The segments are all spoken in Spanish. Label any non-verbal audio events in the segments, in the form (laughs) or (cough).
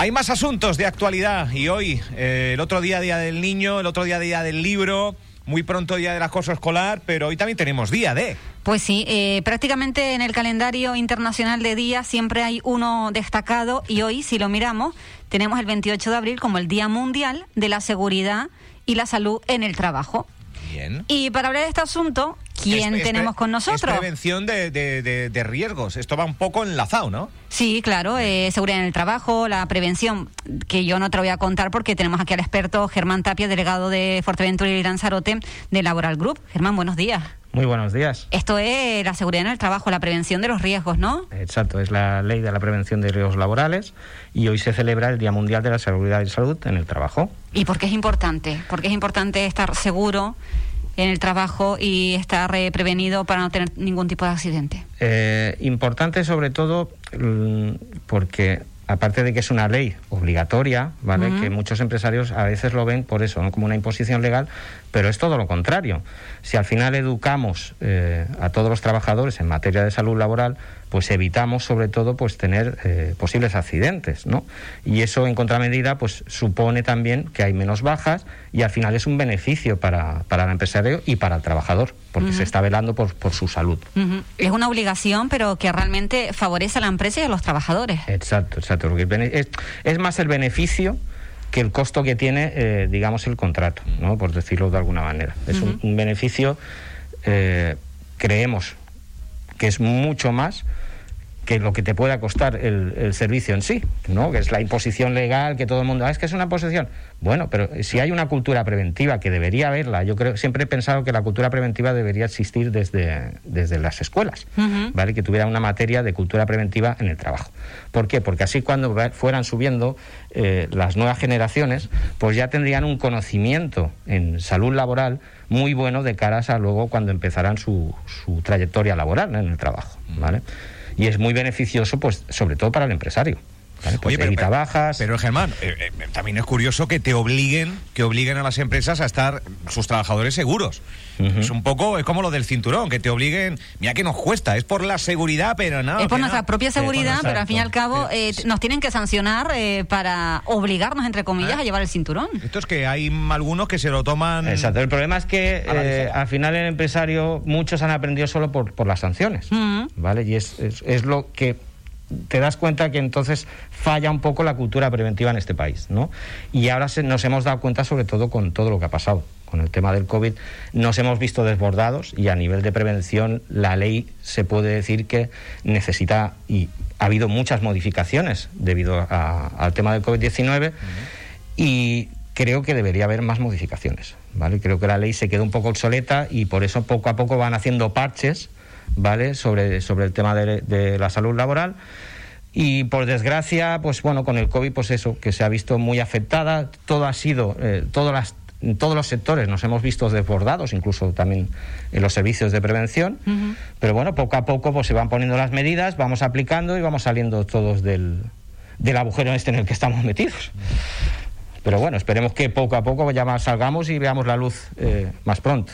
Hay más asuntos de actualidad y hoy, eh, el otro día, Día del Niño, el otro día, Día del Libro, muy pronto Día del Acoso Escolar, pero hoy también tenemos Día de... Pues sí, eh, prácticamente en el calendario internacional de días siempre hay uno destacado y hoy, si lo miramos, tenemos el 28 de abril como el Día Mundial de la Seguridad y la Salud en el Trabajo. Bien. Y para hablar de este asunto, ¿quién Es- es tenemos con nosotros? Es prevención de, de- de- de riesgos. Esto va un poco enlazado, ¿no? Sí, claro, eh, seguridad en el trabajo, la prevención, que yo no te lo voy a contar porque tenemos aquí al experto Germán Tapia, delegado de Fuerteventura y Lanzarote de Laboral Group. Germán, buenos días. Muy buenos días. Esto es la seguridad en el trabajo, la prevención de los riesgos, ¿no? Exacto, es la ley de la prevención de riesgos laborales y hoy se celebra el Día Mundial de la Seguridad y Salud en el Trabajo. ¿Y por qué es importante? Porque es importante estar seguro en el trabajo y estar eh, prevenido para no tener ningún tipo de accidente. Eh, importante sobre todo mm, porque aparte de que es una ley obligatoria, ¿vale? Que muchos empresarios a veces lo ven por eso, ¿no? como una imposición legal, pero es todo lo contrario. Si al final educamos eh, a todos los trabajadores en materia de salud laboral, pues evitamos sobre todo pues tener eh, posibles accidentes, ¿no? Y eso en contramedida pues supone también que hay menos bajas y al final es un beneficio para, para el empresario y para el trabajador, porque se está velando por, por su salud. Es una obligación, pero que realmente favorece a la empresa y a los trabajadores. Exacto, exacto. porque es, es más el beneficio que el costo que tiene, eh, digamos, el contrato, ¿no? por decirlo de alguna manera. Es un, un beneficio, eh, creemos que es mucho más que lo que te pueda costar el, el servicio en sí, ¿no? que es la imposición legal, que todo el mundo, "Ah, es que es una imposición. Bueno, pero si hay una cultura preventiva, que debería haberla, yo creo, siempre he pensado que la cultura preventiva debería existir desde, desde las escuelas. ¿vale? que tuviera una materia de cultura preventiva en el trabajo. ¿Por qué? Porque así cuando fueran subiendo eh, las nuevas generaciones, pues ya tendrían un conocimiento en salud laboral muy bueno de caras a luego cuando empezarán su, su trayectoria laboral ¿no? en el trabajo. ¿vale? Y es muy beneficioso, pues, sobre todo para el empresario. ¿Vale? Pues Oye, pero- evita bajas. Pero Germán, eh, eh, también es curioso que te obliguen, que obliguen a las empresas a estar sus trabajadores seguros. Es un poco, es como lo del cinturón, que te obliguen, mira que nos cuesta, es por la seguridad, pero no. es por nuestra no. propia seguridad, pero al fin y al cabo eh, nos tienen que sancionar eh, para obligarnos, entre comillas, ¿Eh? a llevar el cinturón. Esto es que hay algunos que se lo toman. Exacto. El problema es que eh, al final el empresario, muchos han aprendido solo por, por las sanciones. ¿Vale? Y es, es, es lo que te das cuenta que entonces falla un poco la cultura preventiva en este país, ¿no? Y ahora se- nos hemos dado cuenta sobre todo con todo lo que ha pasado. Con el tema del COVID nos hemos visto desbordados y a nivel de prevención la ley se puede decir que necesita y ha habido muchas modificaciones debido a- al tema del COVID-19 y creo que debería haber más modificaciones, ¿vale? Creo que la ley se quedó un poco obsoleta y por eso poco a poco van haciendo parches, ¿vale? Sobre, sobre el tema de, de la salud laboral. Y por desgracia, pues bueno, con el COVID, pues eso, que se ha visto muy afectada, todo ha sido, eh, todas las- en todos los sectores nos hemos visto desbordados, incluso también en los servicios de prevención. Pero bueno, poco a poco pues se van poniendo las medidas, vamos aplicando y vamos saliendo todos del, del agujero este en el que estamos metidos. Pero bueno, esperemos que poco a poco ya más salgamos y veamos la luz eh, más pronto.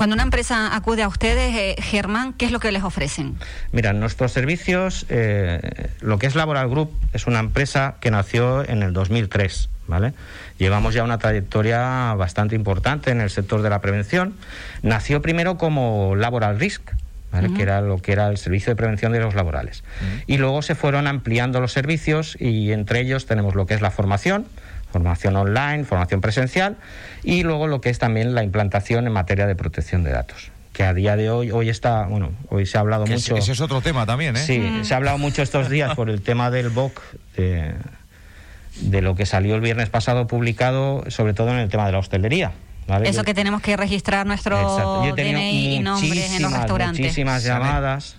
Cuando una empresa acude a ustedes, eh, Germán, ¿qué es lo que les ofrecen? Mira, nuestros servicios, eh, lo que es Laboral Group, es una empresa que nació en el 2003, ¿vale? Llevamos ya una trayectoria bastante importante en el sector de la prevención. Nació primero como Laboral Risk, ¿vale? que era lo que era el servicio de prevención de los laborales. Y luego se fueron ampliando los servicios y entre ellos tenemos lo que es la formación, formación online, formación presencial y luego lo que es también la implantación en materia de protección de datos que a día de hoy hoy está bueno hoy se ha hablado Que mucho ese, ese es otro tema también, ¿eh? Sí, se ha hablado mucho estos días por el tema del BOC, de, de lo que salió el viernes pasado publicado, sobre todo en el tema de la hostelería. ¿vale? Eso Yo- que tenemos que registrar nuestro Exacto. Yo he tenido DNI y nombres en los muchísimas, restaurantes. muchísimas llamadas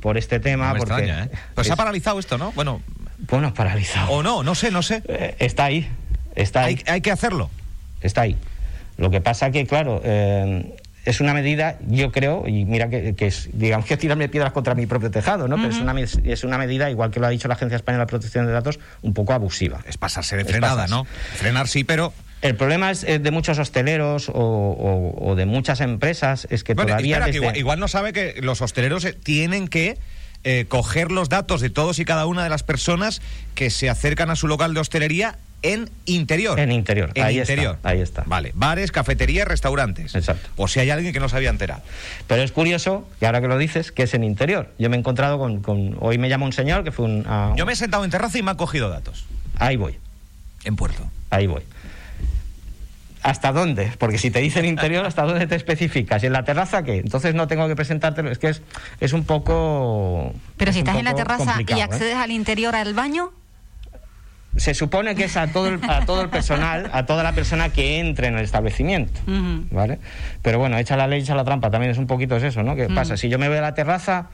por este tema. No me porque extraña, ¿eh? Pero se ha paralizado esto, ¿no? Bueno, Bueno, paralizado. o no, no sé, no sé. Eh, está ahí, está ahí. Hay, hay que hacerlo. está ahí. Lo que pasa que, claro, eh, es una medida, yo creo, y mira que, que es, digamos que tirarme piedras contra mi propio tejado, ¿no? Pero es una, es una medida, igual que lo ha dicho la Agencia Española de Protección de Datos, un poco abusiva. Es pasarse de Es frenada, pasarse. ¿no? Frenar sí, pero El problema es, de muchos hosteleros o, o- o de muchas empresas es que Bueno, todavía espera, que igual no sabe que los hosteleros eh, tienen que eh, coger los datos de todos y cada una de las personas que se acercan a su local de hostelería en interior. En interior, En ahí interior. está, ahí está. Vale, bares, cafeterías, restaurantes. Exacto. Por si hay alguien que no se había enterado. Pero es curioso, y ahora que lo dices, que es en interior. Yo me he encontrado con... con- hoy me llama un señor que fue un... a- Yo me he sentado en terraza y me han cogido datos. Ahí voy, En Puerto. ahí voy. ¿Hasta dónde? Porque si te dicen interior, ¿hasta dónde te especificas? ¿Y en la terraza qué? Entonces no tengo que presentártelo. Es que es, es un poco... Pero es si estás en la terraza y ¿eh? accedes al interior al baño, Se supone que es a todo, el, a todo el personal, a toda la persona que entre en el establecimiento. ¿Vale? Pero bueno, echa la ley, echa la trampa, también es un poquito es eso, ¿no? ¿Qué pasa? Si yo me voy a la terraza,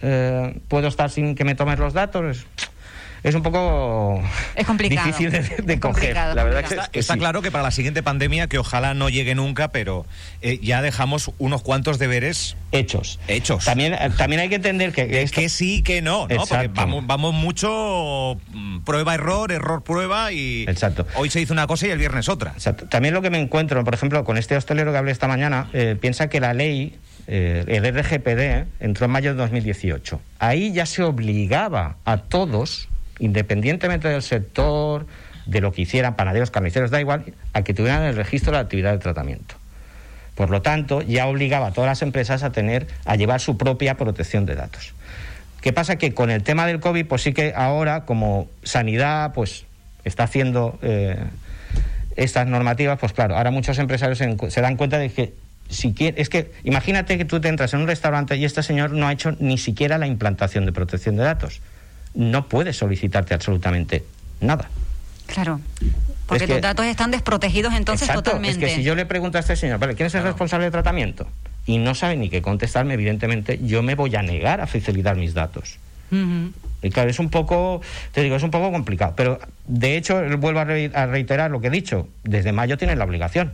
eh, ¿puedo estar sin que me tomes los datos? Es, un poco Es complicado. difícil de, de Es coger. complicado, la verdad que, Está, que está sí. claro que para la siguiente pandemia, que ojalá no llegue nunca, pero eh, ya dejamos unos cuantos deberes Hechos. hechos. También, eh, también hay que entender que esto- que sí, que no, ¿no? Porque vamos, vamos mucho mm, prueba-error, error-prueba y Exacto. hoy se dice una cosa y el viernes otra. Exacto. También lo que me encuentro, por ejemplo, con este hostelero que hablé esta mañana, eh, piensa que la ley, eh, el RGPD, entró en mayo de 2018. Ahí ya se obligaba a todos, independientemente del sector, de lo que hicieran, panaderos, carniceros, da igual, a que tuvieran el registro de la actividad de tratamiento. Por lo tanto, ya obligaba a todas las empresas a tener, a llevar su propia protección de datos. ¿Qué pasa? Que con el tema del COVID, pues sí que ahora, como sanidad, pues está haciendo eh, estas normativas, pues claro, ahora muchos empresarios se, dan cuenta de que si quiere, es que imagínate que tú te entras en un restaurante y este señor no ha hecho ni siquiera la implantación de protección de datos. No puede solicitarte absolutamente nada. claro. Porque Es que- tus datos están desprotegidos entonces Exacto, totalmente. es que si yo le pregunto a este señor, vale, ¿quién es el Claro. responsable de tratamiento? Y no sabe ni qué contestarme, evidentemente, yo me voy a negar a facilitar mis datos. Y claro, es un poco, te digo, es un poco complicado. Pero de hecho, vuelvo a reiterar lo que he dicho, desde mayo tienen la obligación.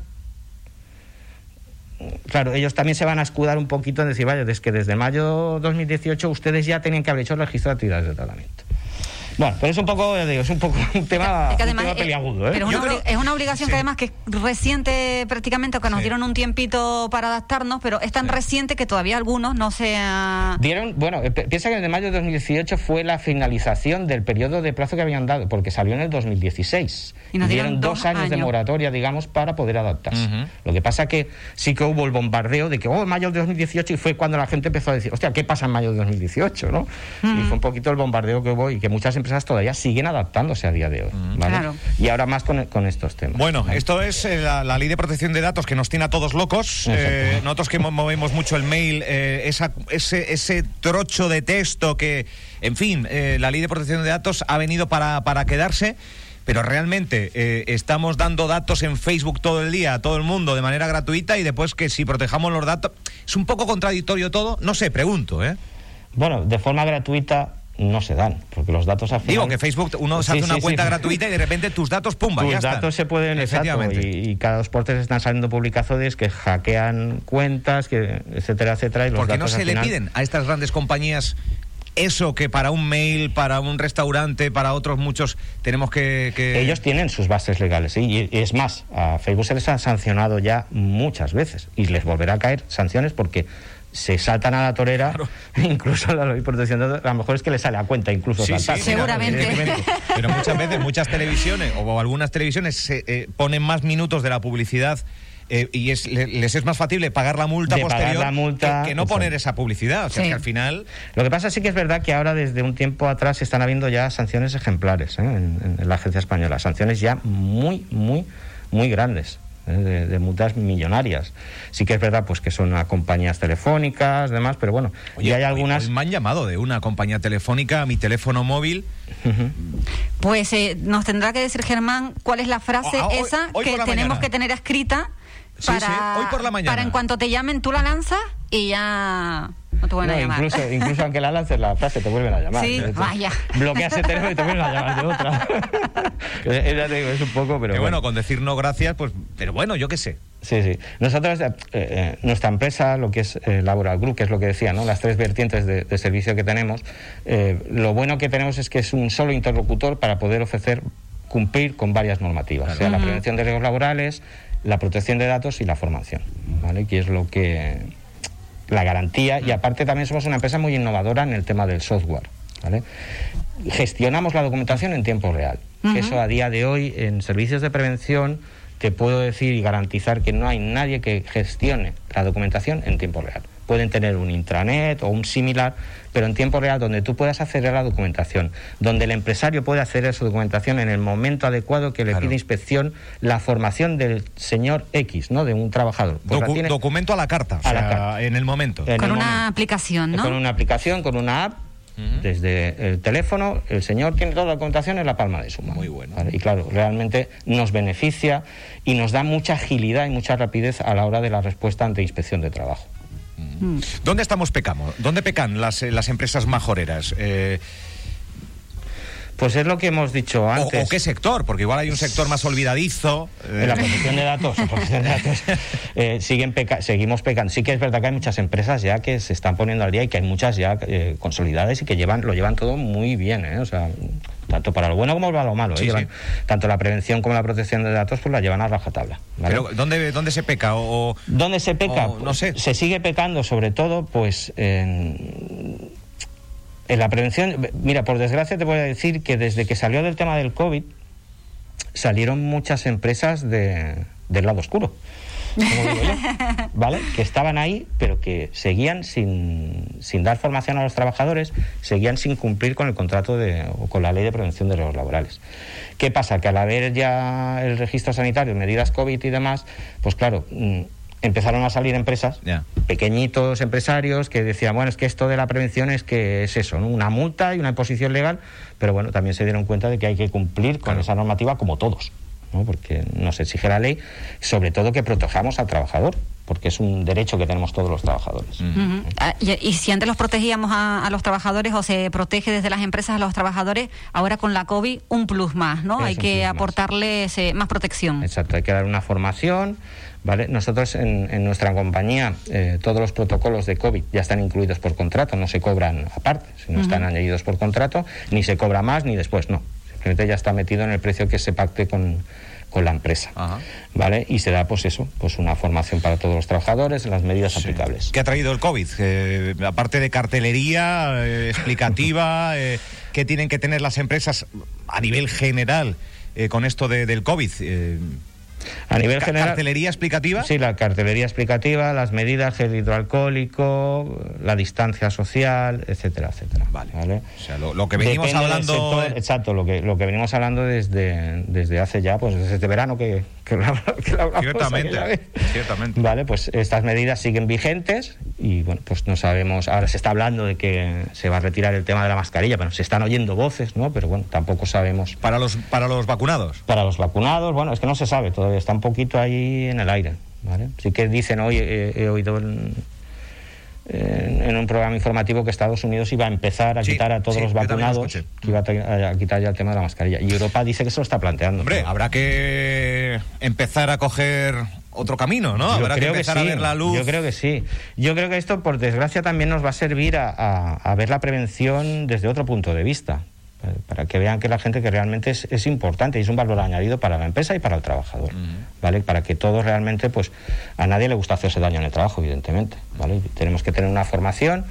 Claro, ellos también se van a escudar un poquito en decir, vaya, es que desde mayo 2018 ustedes ya tenían que haber hecho el registro de actividades de tratamiento. Bueno, pero es un poco, ya digo, es un poco (laughs) un tema, Es que un además, tema eh, peliagudo, ¿eh? pero es una, creo- es una obligación Sí. que además que es reciente prácticamente, que nos Sí. dieron un tiempito para adaptarnos, pero es tan reciente que todavía algunos no se ha... Dieron, bueno, eh, pi- piensa que en el mayo de 2018 fue la finalización del periodo de plazo que habían dado, porque salió en el 2016. Y nos dieron dos, dos años, de años. moratoria, digamos, para poder adaptarse. Ujú. Lo que pasa que sí que hubo el bombardeo de que, oh, mayo de 2018, y fue cuando la gente empezó a decir, hostia, ¿qué pasa en mayo de 2018? ¿no? Y fue un poquito el bombardeo que hubo y que muchas empresas todavía siguen adaptándose a día de hoy. ¿vale? Claro. Y ahora más con, con estos temas. Bueno, ¿vale? esto es eh, la, la ley de protección de datos que nos tiene a todos locos. Eh, nosotros que mo- movemos mucho el mail, eh, esa- ese, ese trocho de texto que, en fin, eh, la ley de protección de datos ha venido para, para quedarse. Pero realmente eh, estamos dando datos en Facebook todo el día a todo el mundo de manera gratuita y después que si protejamos los datos... Es un poco contradictorio todo. No sé, pregunto, ¿eh? Bueno, de forma gratuita no se dan, porque los datos al final... Digo que Facebook uno se Sí, hace una sí, cuenta sí. gratuita y de repente tus datos, pumba, Tus ya están. datos se pueden, exacto, Efectivamente. y, y cada dos por tres están saliendo publicaciones que hackean cuentas, que etcétera, etcétera. Y los ¿Por qué no se le piden a estas grandes compañías eso que para un mail, para un restaurante, para otros muchos tenemos que... que- Ellos tienen sus bases legales, ¿sí? y, y es más, a Facebook se les ha sancionado ya muchas veces y les volverá a caer sanciones porque se saltan a la torera, Claro. (laughs) incluso la ley de protección de datos, a lo mejor es que les sale a cuenta incluso Sí, sí. Seguramente. Pero muchas veces, muchas televisiones o algunas televisiones se, eh, ponen más minutos de la publicidad eh, y es, le- les es más factible pagar la multa De pagar posterior la multa, que, que no poner esa publicidad. O sea, Sí. que al final... Lo que pasa sí que es verdad que ahora desde un tiempo atrás están habiendo ya sanciones ejemplares ¿eh? en, en la agencia española, sanciones ya muy, muy, muy grandes. ¿Eh? De, de multas millonarias. Sí que es verdad pues que son a compañías telefónicas, demás, pero bueno, Oye, y hay algunas... hoy me han llamado de una compañía telefónica a mi teléfono móvil. Pues eh, nos tendrá que decir Germán cuál es la frase Ah, ah, hoy- esa hoy que tenemos mañana. que tener escrita Sí, para, sí, hoy por la mañana. para en cuanto te llamen tú la lanzas y ya no te vuelven No, a llamar. incluso, incluso aunque la lances la frase te vuelven a llamar. Sí, hecho, vaya. Bloqueas el teléfono y te vuelven a llamar de otra. (laughs) Ya te digo, es un poco, pero que bueno, bueno. con decir no gracias, pues... Pero bueno, yo qué sé. Sí, sí. Nosotros, eh, eh, nuestra empresa, lo que es eh, Laboral Group, que es lo que decía, ¿no? las tres vertientes de, de servicio que tenemos, eh, lo bueno que tenemos es que es un solo interlocutor para poder ofrecer, cumplir con varias normativas, Claro. sea la prevención de riesgos laborales, la protección de datos y la formación, ¿vale? Que es lo que la garantía y aparte también somos una empresa muy innovadora en el tema del software. ¿vale? Gestionamos la documentación en tiempo real. Eso a día de hoy en servicios de prevención te puedo decir y garantizar que no hay nadie que gestione la documentación en tiempo real. Pueden tener un intranet o un similar, pero en tiempo real donde tú puedas acceder a la documentación, donde el empresario puede acceder a su documentación en el momento adecuado que le pide inspección la formación del señor X, ¿no? De un trabajador. Pues documento a la carta, a la carta. en el momento. con una aplicación, ¿no? Con una aplicación, con una app desde el teléfono, el señor tiene toda la documentación en la palma de su mano. Muy bueno. Y claro, realmente nos beneficia y nos da mucha agilidad y mucha rapidez a la hora de la respuesta ante inspección de trabajo. ¿Dónde estamos pecamos? ¿Dónde pecan las, las empresas majoreras? Eh, pues es lo que hemos dicho antes. ¿O, qué sector? Porque igual hay un sector más olvidadizo. En la protección de datos, (laughs) eh, siguen seguimos pecando. Sí que es verdad que hay muchas empresas ya que se están poniendo al día y que hay muchas ya eh, consolidadas y que llevan lo llevan todo muy bien. ¿eh? O sea, tanto para lo bueno como para lo malo. Tanto la prevención como la protección de datos pues la llevan a rajatabla. ¿Pero dónde, dónde se peca? O, ¿Dónde se peca? no sé. Se sigue pecando sobre todo pues en en la prevención, mira, por desgracia te voy a decir que desde que salió del tema del COVID, salieron muchas empresas de, del lado oscuro. Como digo yo, (laughs) ¿vale? Que estaban ahí, pero que seguían sin, sin, dar formación a los trabajadores, seguían sin cumplir con el contrato de, o con la ley de prevención de los laborales. ¿Qué pasa? Que al haber ya el registro sanitario, medidas COVID y demás, pues claro, mm, empezaron a salir empresas, pequeñitos empresarios que decían, bueno, es que esto de la prevención es que es eso, una multa y una imposición legal, pero bueno, también se dieron cuenta de que hay que cumplir con esa normativa como todos, ¿no? porque nos exige la ley, sobre todo que protejamos al trabajador porque es un derecho que tenemos todos los trabajadores. Ah, y, si antes los protegíamos a, los trabajadores o se protege desde las empresas a los trabajadores, ahora con la COVID un plus más, ¿no? hay que aportarles eh, más protección. Exacto, hay que dar una formación, ¿vale? Nosotros en, nuestra compañía eh, todos los protocolos de COVID ya están incluidos por contrato, no se cobran aparte, no están añadidos por contrato, ni se cobra más ni después, no. Simplemente ya está metido en el precio que se pacte con, con la empresa, ¿vale? Y se da, pues eso, pues una formación para todos los trabajadores, las medidas aplicables. ¿Qué ha traído el COVID? Eh, aparte de cartelería eh, explicativa, (laughs) eh, ¿qué tienen que tener las empresas a nivel general con esto del COVID? A nivel general. ¿Cartelería explicativa? Sí, la cartelería explicativa, las medidas, el hidroalcohólico, la distancia social, etcétera, etcétera. Vale. O sea, lo, que venimos hablando. exacto, lo que, lo que venimos hablando desde, desde hace ya, pues desde este verano que, que, lo, ciertamente, ciertamente. Vale, pues estas medidas siguen vigentes y bueno, pues no sabemos. Ahora se está hablando de que se va a retirar el tema de la mascarilla, pero se están oyendo voces, ¿no? Pero bueno, tampoco sabemos. ¿Para los, para los vacunados? Para los vacunados, bueno, es que no se sabe todavía está un poquito ahí en el aire. ¿vale? Sí que dicen hoy, he, oído en, un programa informativo que Estados Unidos iba a empezar a quitar a todos los vacunados, que iba a, quitar ya el tema de la mascarilla. Y Europa dice que se lo está planteando. Hombre, habrá que empezar a coger otro camino, ¿no? Habrá que empezar a ver la luz. Yo creo que sí. Yo creo que esto, por desgracia, también nos va a servir a ver la prevención desde otro punto de vista para que vean que la gente que realmente es, importante y es un valor añadido para la empresa y para el trabajador, ¿vale? Para que todos realmente, pues a nadie le gusta hacerse daño en el trabajo, evidentemente, ¿vale? Tenemos que tener una formación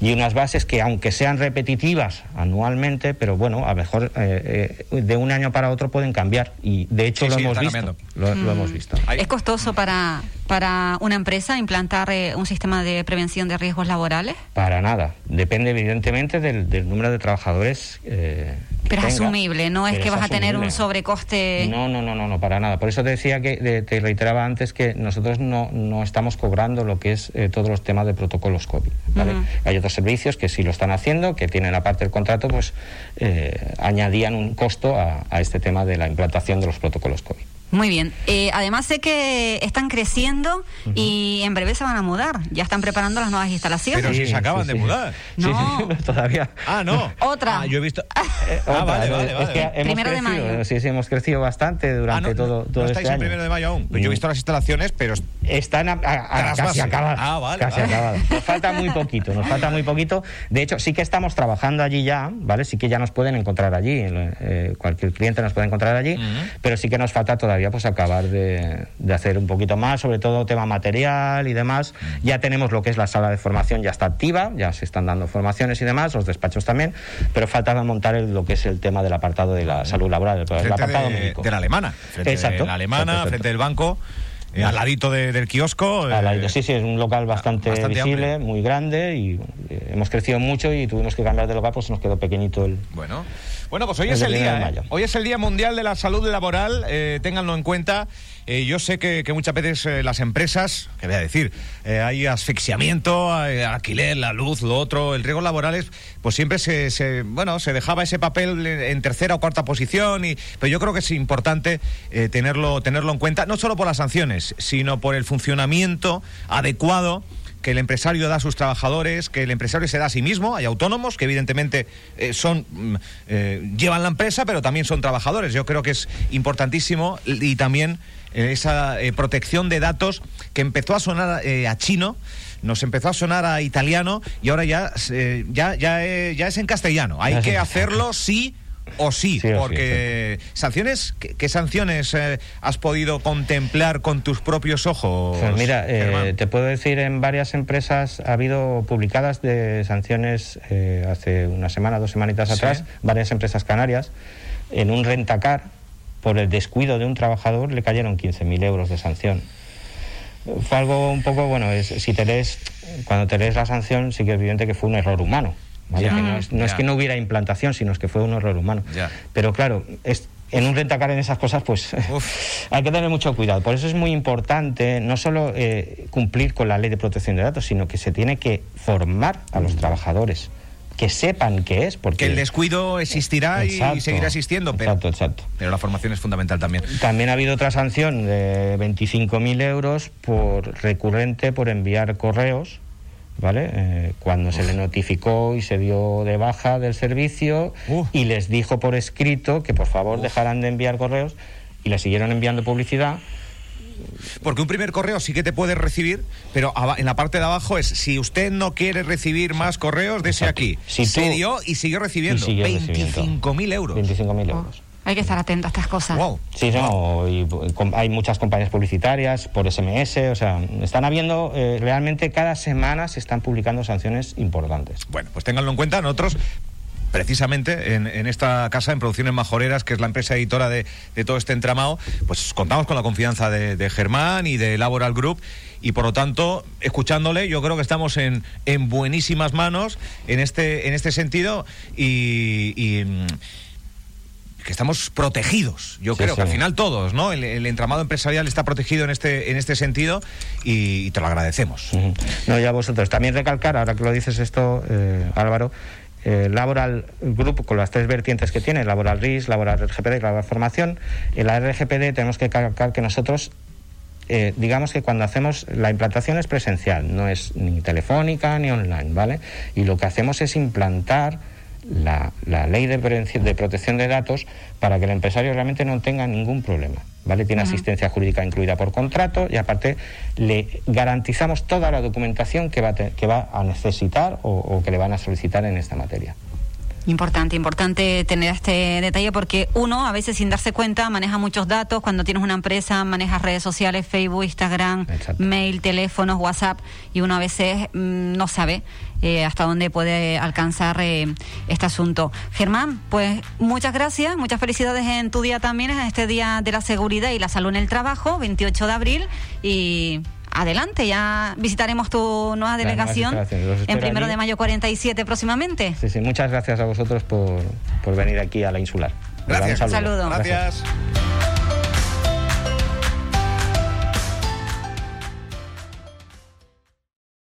y unas bases que aunque sean repetitivas anualmente, pero bueno, a lo mejor eh, eh, de un año para otro pueden cambiar y de hecho lo, hemos visto, lo, hemos visto. ¿Es costoso para, para una empresa implantar eh, un sistema de prevención de riesgos laborales? Para nada, depende evidentemente del, número de trabajadores. Pero es asumible, no es que vas a tener un sobrecoste. No, no, no, no, no, para nada. Por eso te decía que te reiteraba antes que nosotros no, no estamos cobrando lo que es todos los temas de protocolos COVID. ¿vale? Hay servicios que sí lo están haciendo, que tienen aparte del contrato, pues eh, añadían un costo a, a este tema de la implantación de los protocolos COVID. Muy bien. Eh, además sé que están creciendo y en breve se van a mudar. Ya están preparando las nuevas instalaciones. Pero si se acaban de mudar. (laughs) No. todavía. Ah, no. Otra. Ah, yo he visto. Eh, (laughs) ah, vale, vale, vale. Es que hemos primero crecido, de mayo. Sí, sí, hemos crecido bastante durante ah, no, todo, todo no este estáis año. en primero de mayo aún. Pues yo he visto las instalaciones, pero. Están a, a, casi acabadas. Ah, vale. Casi acabadas. Nos falta muy poquito, nos falta muy poquito. De hecho, sí que estamos trabajando allí ya, ¿vale? Sí que ya nos pueden encontrar allí. Eh, cualquier cliente nos puede encontrar allí, pero sí que nos falta todavía gustaría pues acabar de, hacer un poquito más, sobre todo tema material y demás. Ya tenemos lo que es la sala de formación, ya está activa, ya se están dando formaciones y demás, los despachos también, pero falta montar lo que es el tema del apartado de la salud laboral, el, apartado de, de la alemana. Exacto. De la alemana, frente del banco. Eh, al ladito del kiosco. Eh, sí, sí, es un local bastante, visible, muy grande y eh, hemos crecido mucho y tuvimos que cambiar de local, pues nos quedó pequeñito el. Bueno, bueno pues hoy es el día. Hoy es el Día Mundial de la Salud Laboral, ténganlo en cuenta. Eh, yo sé que, muchas veces eh, las empresas, que voy a decir, eh, hay asfixiamiento, alquiler, la luz, lo otro, el riesgo laborales, pues siempre se, bueno, se dejaba ese papel en tercera o cuarta posición, y, pero yo creo que es importante tenerlo, tenerlo en cuenta, no solo por las sanciones, sino por el funcionamiento adecuado que el empresario da a sus trabajadores, que el empresario se da a sí mismo. Hay autónomos que evidentemente son mm, llevan la empresa, pero también son trabajadores. Yo creo que es importantísimo y también esa eh, protección de datos que empezó a sonar eh, a chino nos empezó a sonar a italiano y ahora ya, eh, ya, ya, ya, es en castellano. Hay que hacerlo (laughs) sí o sí, porque sanciones, ¿qué, sanciones has podido contemplar con tus propios ojos? Pues mira, te puedo decir, en varias empresas ha habido publicadas de sanciones hace una semana, dos semanitas atrás, varias empresas canarias, en un rentacar por el descuido de un trabajador le cayeron 15.000 euros de sanción. Fue algo un poco, bueno, es, si te lees, cuando te lees la sanción, sí que es evidente que fue un error humano. No, es, que no hubiera implantación, sino es que fue un error humano. Pero claro, es, en un rentacar en esas cosas, pues (laughs) hay que tener mucho cuidado. Por eso es muy importante no solo eh, cumplir con la ley de protección de datos, sino que se tiene que formar a los trabajadores que sepan qué es. Porque... Que el descuido existirá y seguirá existiendo, pero, exacto, exacto. pero la formación es fundamental también. También ha habido otra sanción de 25.000 euros por recurrente por enviar correos. ¿Vale? Eh, cuando se le notificó y se dio de baja del servicio y les dijo por escrito que por favor dejaran de enviar correos y le siguieron enviando publicidad. Porque un primer correo sí que te puedes recibir, pero en la parte de abajo es, si usted no quiere recibir más correos, dese aquí. Se dio y siguió recibiendo. 25.000 euros. 25.000 euros. Hay que estar atento a estas cosas. Sí, no, y, hay muchas compañías publicitarias por SMS, o sea, están habiendo, eh, realmente cada semana se están publicando sanciones importantes. Bueno, pues ténganlo en cuenta, nosotros precisamente en, esta casa, en Producciones Majoreras, que es la empresa editora de, todo este entramado, pues contamos con la confianza de, Germán y de Laboral Group y por lo tanto, escuchándole, yo creo que estamos en, en buenísimas manos en este, en este sentido y, mm, que estamos protegidos. Yo creo que al final todos, ¿no? El, entramado empresarial está protegido en este, en este sentido y, te lo agradecemos. No, ya vosotros. También recalcar, ahora que lo dices esto, eh, Álvaro, eh, Laboral Group, con las tres vertientes que tiene, Laboral RIS, Laboral RGPD y Laboral Formación, en la RGPD tenemos que calcar que nosotros eh, digamos que cuando hacemos la implantación es presencial, no es ni telefónica ni online, ¿vale? Y lo que hacemos es implantar la, ley de, de protección de datos para que el empresario realmente no tenga ningún problema. ¿vale? Tiene asistencia jurídica incluida por contrato y aparte le garantizamos toda la documentación que va a, que va a necesitar o que le van a solicitar en esta materia. Importante, importante tener este detalle porque uno a veces sin darse cuenta maneja muchos datos. Cuando tienes una empresa manejas redes sociales, Facebook, Instagram, mail, teléfonos, WhatsApp y uno a veces mm, no sabe eh, hasta dónde puede alcanzar eh, este asunto. Germán, pues muchas gracias, muchas felicidades en tu día también, en este Día de la Seguridad y la Salud en el Trabajo, 28 de abril y adelante, ya visitaremos tu nueva delegación en primero de mayo 47 próximamente. Sí, sí, muchas gracias a vosotros por, por venir aquí a la insular. Gracias. Un saludo. Gracias.